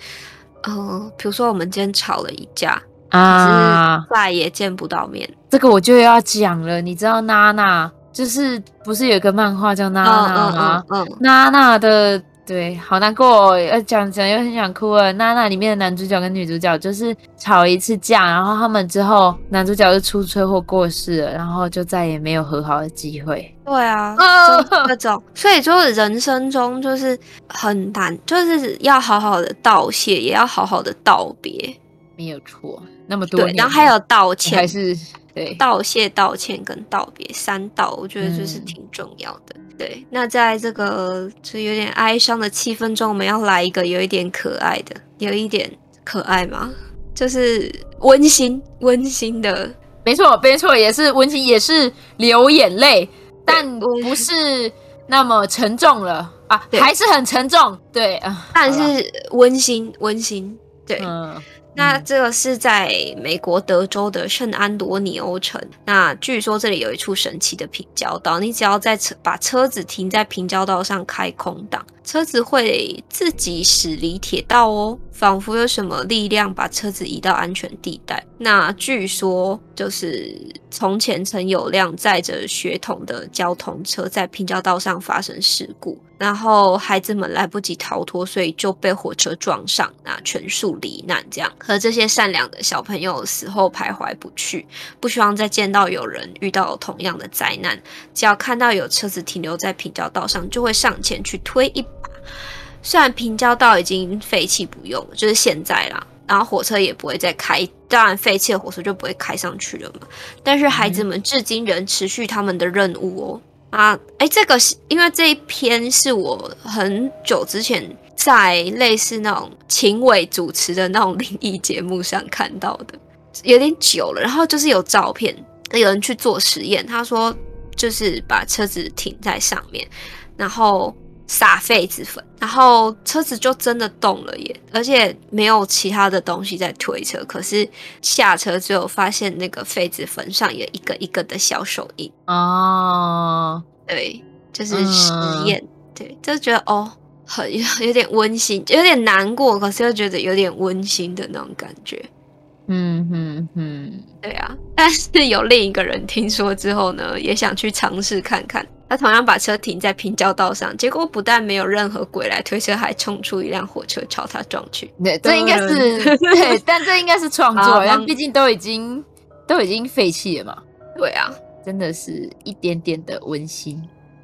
呃，比如说我们今天吵了一架啊，再也见不到面。这个我就要讲了，你知道娜娜。就是不是有一个漫画叫娜娜吗？嗯，娜娜的对，好难过，要讲讲又很想哭了。娜娜里面的男主角跟女主角就是吵一次架，然后他们之后男主角就出车祸过世了，然后就再也没有和好的机会。对啊，就那种，所以就是人生中就是很难，就是要好好的道谢，也要好好的道别，没有错。那么多，然后还有道歉，还是。对，道谢、道歉跟道别三道，我觉得就是挺重要的。嗯、对，那在这个就有点哀伤的气氛中，我们要来一个有一点可爱的，有一点可爱吗？就是温馨、温馨的，没错，没错，也是温馨，也是流眼泪，但不是那么沉重了啊，还是很沉重。对啊，但是温馨，温馨，对。嗯那这个是在美国德州的圣安多尼欧城。那据说这里有一处神奇的平交道，你只要在车把车子停在平交道上开空档，车子会自己驶离铁道哦，仿佛有什么力量把车子移到安全地带。那据说就是从前曾有辆载着血统的交通车在平交道上发生事故。然后孩子们来不及逃脱，所以就被火车撞上，那全数罹难。这样，和这些善良的小朋友死后徘徊不去，不希望再见到有人遇到同样的灾难。只要看到有车子停留在平交道上，就会上前去推一。虽然平交道已经废弃不用，就是现在啦。然后火车也不会再开，当然废弃的火车就不会开上去了嘛。但是孩子们至今仍持续他们的任务哦。啊，哎，这个是因为这一篇是我很久之前在类似那种秦伟主持的那种灵异节目上看到的，有点久了。然后就是有照片，有人去做实验，他说就是把车子停在上面，然后撒痱子粉，然后车子就真的动了耶，而且没有其他的东西在推车，可是下车之后发现那个痱子粉上有一个一个的小手印。哦，对，就是实验，嗯、对，就觉得哦，很有点温馨，有点难过，可是又觉得有点温馨的那种感觉，嗯哼哼，对啊，但是有另一个人听说之后呢，也想去尝试看看。他同样把车停在平交道上，结果不但没有任何鬼来推车，还冲出一辆火车朝他撞去。对，这应该是 对，但这应该是创作，因为毕竟都已经都已经废弃了嘛。对啊，真的是一点点的温馨，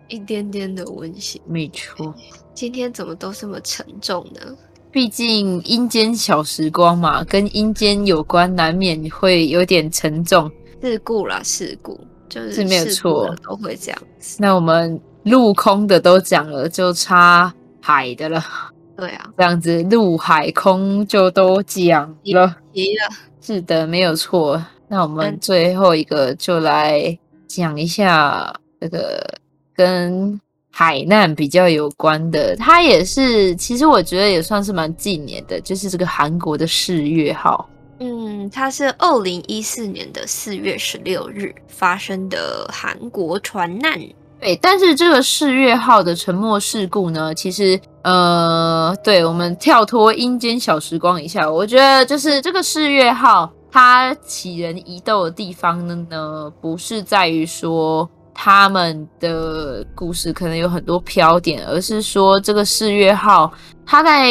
一点点的温馨，没错。今天怎么都这么沉重呢？毕竟阴间小时光嘛，跟阴间有关，难免会有点沉重。事故啦，事故。就是没有错，都会这样。那我们陆空的都讲了，就差海的了。对啊，这样子陆海空就都讲了。急了，是的，没有错。那我们最后一个就来讲一下这个跟海难比较有关的，它也是，其实我觉得也算是蛮近年的，就是这个韩国的世越号。它是二零一四年的四月十六日发生的韩国船难。对，但是这个世越号的沉没事故呢，其实呃，对，我们跳脱阴间小时光一下，我觉得就是这个世越号它起人疑窦的地方呢，呢不是在于说他们的故事可能有很多飘点，而是说这个世越号它在。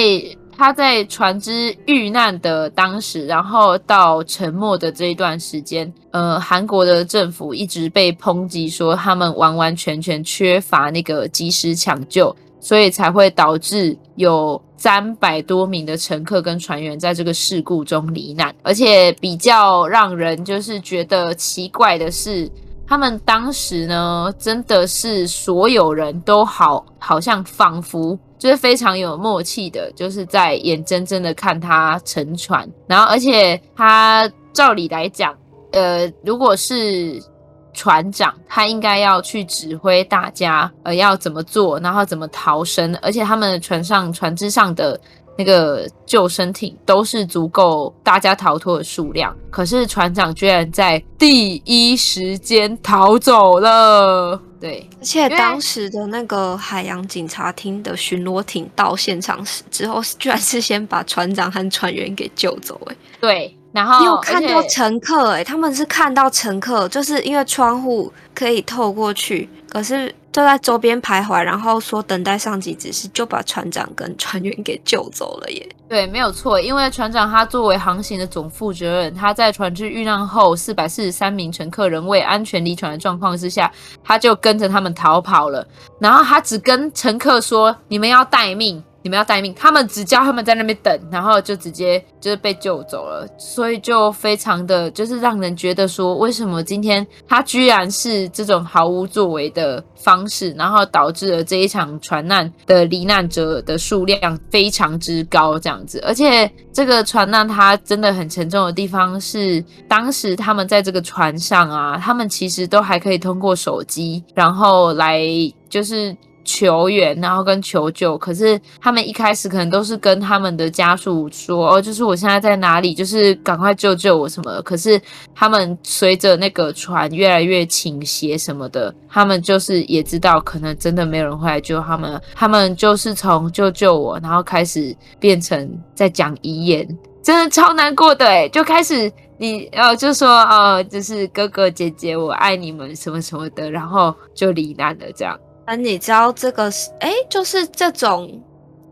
他在船只遇难的当时，然后到沉没的这一段时间，呃，韩国的政府一直被抨击说他们完完全全缺乏那个及时抢救，所以才会导致有三百多名的乘客跟船员在这个事故中罹难。而且比较让人就是觉得奇怪的是，他们当时呢，真的是所有人都好，好像仿佛。就是非常有默契的，就是在眼睁睁的看他沉船，然后而且他照理来讲，呃，如果是船长，他应该要去指挥大家，呃，要怎么做，然后怎么逃生，而且他们的船上船只上的。那个救生艇都是足够大家逃脱的数量，可是船长居然在第一时间逃走了。对，而且当时的那个海洋警察厅的巡逻艇到现场时之后，居然是先把船长和船员给救走。哎，对，然后你有看到乘客？哎，他们是看到乘客，就是因为窗户可以透过去，可是。就在周边徘徊，然后说等待上级指示，就把船长跟船员给救走了耶。对，没有错，因为船长他作为航行的总负责人，他在船只遇难后，四百四十三名乘客仍未安全离船的状况之下，他就跟着他们逃跑了。然后他只跟乘客说：“你们要待命。”你们要待命，他们只叫他们在那边等，然后就直接就是被救走了，所以就非常的就是让人觉得说，为什么今天他居然是这种毫无作为的方式，然后导致了这一场船难的罹难者的数量非常之高这样子，而且这个船难它真的很沉重的地方是，当时他们在这个船上啊，他们其实都还可以通过手机，然后来就是。求援，然后跟求救，可是他们一开始可能都是跟他们的家属说，哦，就是我现在在哪里，就是赶快救救我什么的。可是他们随着那个船越来越倾斜什么的，他们就是也知道可能真的没有人会来救他们，他们就是从救救我，然后开始变成在讲遗言，真的超难过的诶，就开始你呃就说哦，就是哥哥姐姐我爱你们什么什么的，然后就罹难了这样。那你知道这个是哎，就是这种，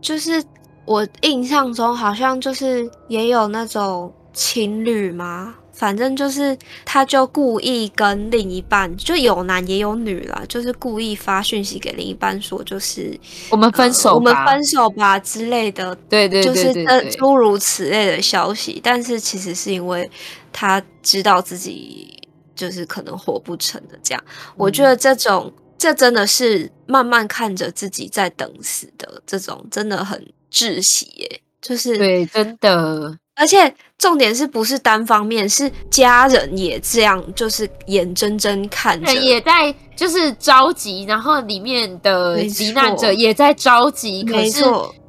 就是我印象中好像就是也有那种情侣吗？反正就是他就故意跟另一半，就有男也有女啦，就是故意发讯息给另一半说，就是我们分手，呃，我们分手吧之类的，对对，对，对，对，就是诸如此类的消息。但是其实是因为他知道自己就是可能活不成的这样。嗯、我觉得这种这真的是慢慢看着自己在等死的这种，真的很窒息耶。就是对，真的。而且重点是不是单方面，是家人也这样，就是眼睁睁看着，也在就是着急，然后里面的罹难者也在着急。可是，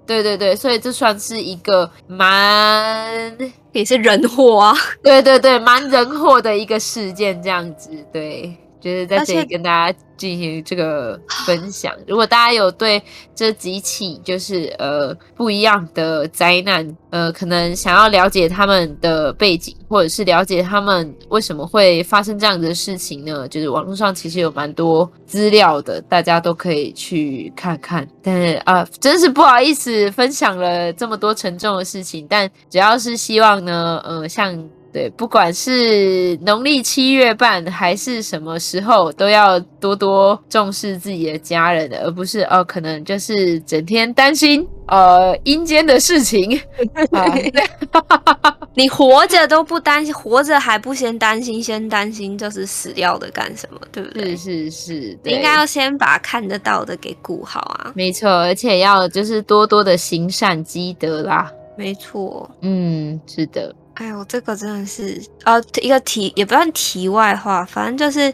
对对对，所以这算是一个蛮也是人祸啊，对对对，蛮人祸的一个事件，这样子，对。就是在这里跟大家进行这个分 享。如果大家有对这几起就是呃不一样的灾难，呃，可能想要了解他们的背景，或者是了解他们为什么会发生这样的事情呢？就是网络上其实有蛮多资料的，大家都可以去看看。但是啊，真是不好意思分享了这么多沉重的事情，但只要是希望呢，呃，像。对，不管是农历七月半还是什么时候，都要多多重视自己的家人，而不是哦，可能就是整天担心呃阴间的事情。你活着都不担心，活着还不先担心，先担心就是死掉的干什么？对不对？是是是，你应该要先把看得到的给顾好啊。没错，而且要就是多多的行善积德啦。没错，嗯，是的。哎呦，这个真的是呃一个题，也不算题外话，反正就是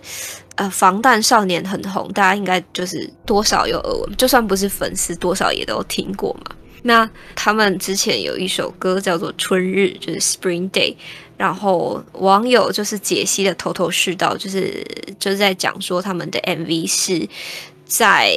呃防弹少年很红，大家应该就是多少有耳闻，就算不是粉丝，多少也都听过嘛。那他们之前有一首歌叫做《春日》，就是 Spring Day，然后网友就是解析的头头是道，就是就是在讲说他们的 MV 是在。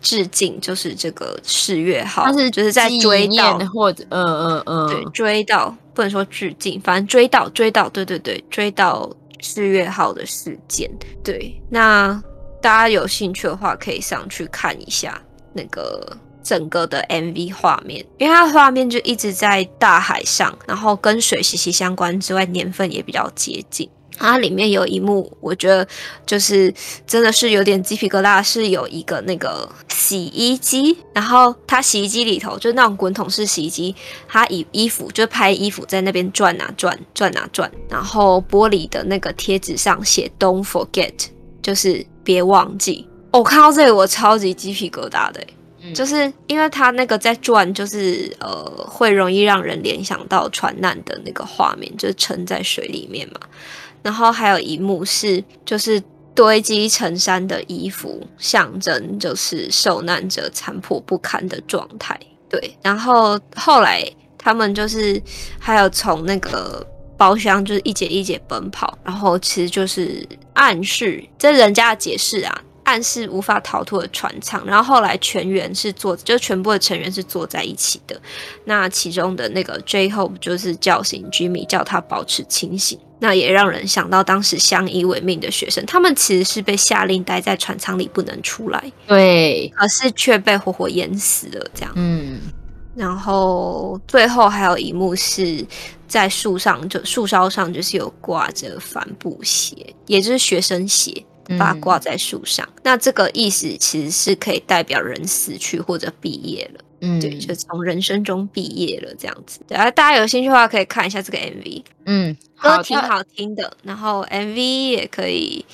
致敬就是这个四月号，他是就是在追悼或者嗯嗯嗯，对，追悼不能说致敬，反正追到追到，对对对，追到四月号的事件。对，那大家有兴趣的话，可以上去看一下那个整个的 MV 画面，因为它的画面就一直在大海上，然后跟水息息相关之外，年份也比较接近。它里面有一幕，我觉得就是真的是有点鸡皮疙瘩，是有一个那个洗衣机，然后它洗衣机里头就是那种滚筒式洗衣机，它以衣服就拍衣服在那边转啊转，转啊转，然后玻璃的那个贴纸上写 “Don't forget”，就是别忘记。我、哦、看到这里我超级鸡皮疙瘩的，嗯、就是因为它那个在转，就是呃会容易让人联想到船难的那个画面，就是沉在水里面嘛。然后还有一幕是，就是堆积成山的衣服，象征就是受难者残破不堪的状态。对，然后后来他们就是还有从那个包厢就是一节一节奔跑，然后其实就是暗示，这人家的解释啊，暗示无法逃脱的船舱。然后后来全员是坐，就全部的成员是坐在一起的。那其中的那个 J-Hope 就是叫醒 Jimmy，叫他保持清醒。那也让人想到当时相依为命的学生，他们其实是被下令待在船舱里不能出来，对，可是却被活活淹死了，这样。嗯，然后最后还有一幕是在树上，就树梢上就是有挂着帆布鞋，也就是学生鞋，把它挂在树上。嗯。那这个意思其实是可以代表人死去或者毕业了。嗯，对，就从人生中毕业了这样子。对啊，大家有兴趣的话可以看一下这个 MV。嗯，歌挺好听的，然后 MV 也可以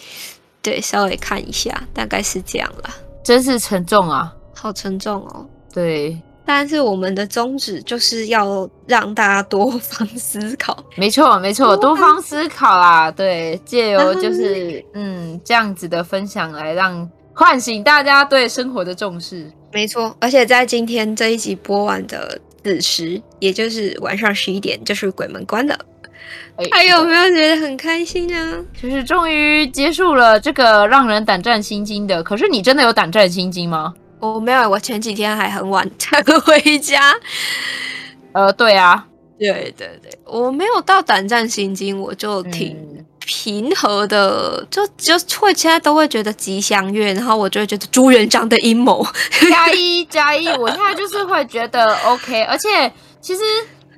对稍微看一下，大概是这样啦。真是沉重啊，好沉重哦。对，但是我们的宗旨就是要让大家多 方思考。没错，没错，多方思考啦。对，借由就 是嗯这样子的分享来让唤醒大家对生活的重视。没错，而且在今天这一集播完的子时，也就是晚上十一点，就是鬼门关了。欸、还有没有觉得很开心呢？就是终于结束了这个让人胆战心惊的。可是你真的有胆战心惊吗？我没有，我前几天还很晚才回家。呃，对啊，对对对，我没有到胆战心惊，我就挺。嗯平和的，就就会现在都会觉得吉祥月，然后我就会觉得朱元璋的阴谋加一加一，我现在就是会觉得 OK，而且其实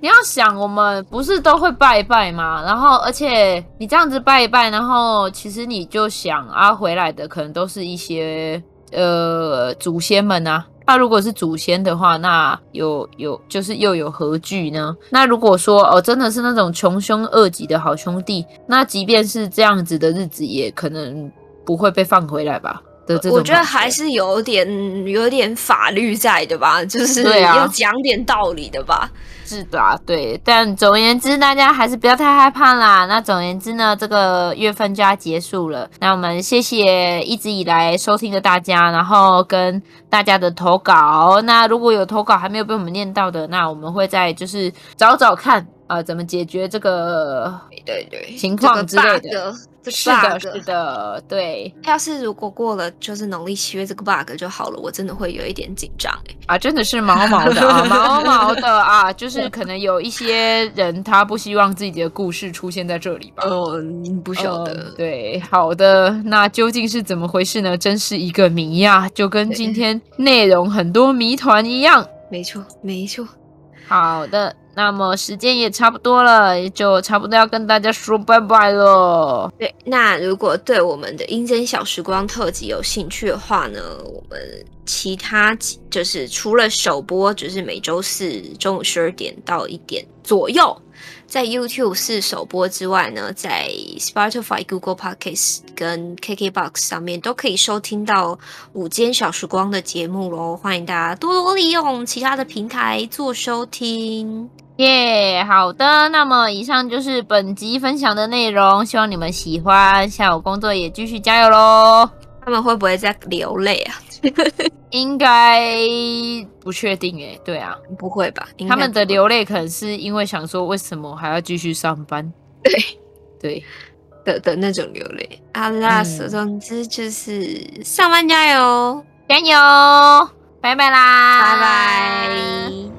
你要想，我们不是都会拜一拜吗？然后，而且你这样子拜一拜，然后其实你就想啊，回来的可能都是一些呃祖先们啊。那如果是祖先的话，那有有就是又有何惧呢？那如果说哦，真的是那种穷凶恶极的好兄弟，那即便是这样子的日子，也可能不会被放回来吧？的这种，我觉得还是有点有点法律在的吧，就是要讲点道理的吧。是的啊，对，但总而言之，大家还是不要太害怕啦。那总而言之呢，这个月份就要结束了。那我们谢谢一直以来收听的大家，然后跟大家的投稿。那如果有投稿还没有被我们念到的，那我们会再就是找找看啊，呃，怎么解决这个对对情况之类的。这个是的，是的，对。要是如果过了就是农历七月这个 bug 就好了，我真的会有一点紧张哎。啊，真的是毛毛的啊，毛毛的啊，就是可能有一些人他不希望自己的故事出现在这里吧。嗯，不晓得。嗯、对，好的，那究竟是怎么回事呢？真是一个谜呀，就跟今天内容很多谜团一样。没错，没错。好的。那么时间也差不多了，也就差不多要跟大家说拜拜了。对，那如果对我们的阴间小时光特辑有兴趣的话呢，我们其他就是除了首播，就是每周四中午十二点到一点左右。在 YouTube 是首播之外呢，在 Spotify、Google Podcasts 跟 KKBox 上面都可以收听到午间小时光的节目喽。欢迎大家多多利用其他的平台做收听。耶，yeah, 好的，那么以上就是本集分享的内容，希望你们喜欢。下午工作也继续加油喽。他们会不会在流泪啊？应该不确定诶，对啊，不会吧？他们的流泪可能是因为想说，为什么还要继续上班？对对的的那种流泪。啊啦，总之就是上班加油，加油，拜拜啦，拜拜。